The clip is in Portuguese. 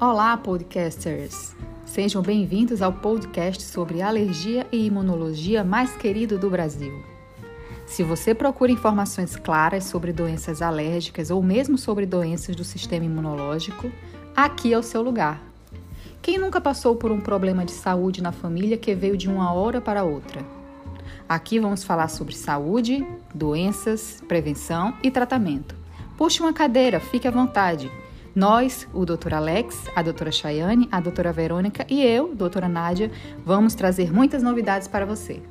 Olá, podcasters! Sejam bem-vindos ao podcast sobre alergia e imunologia mais querido do Brasil. Se você procura informações claras sobre doenças alérgicas ou mesmo sobre doenças do sistema imunológico, aqui é o seu lugar. Quem nunca passou por um problema de saúde na família que veio de uma hora para outra? Aqui vamos falar sobre saúde, doenças, prevenção e tratamento. Puxe uma cadeira, fique à vontade. Nós, o Dr. Alex, a doutora Chayane, a doutora Verônica e eu, doutora Nádia, vamos trazer muitas novidades para você.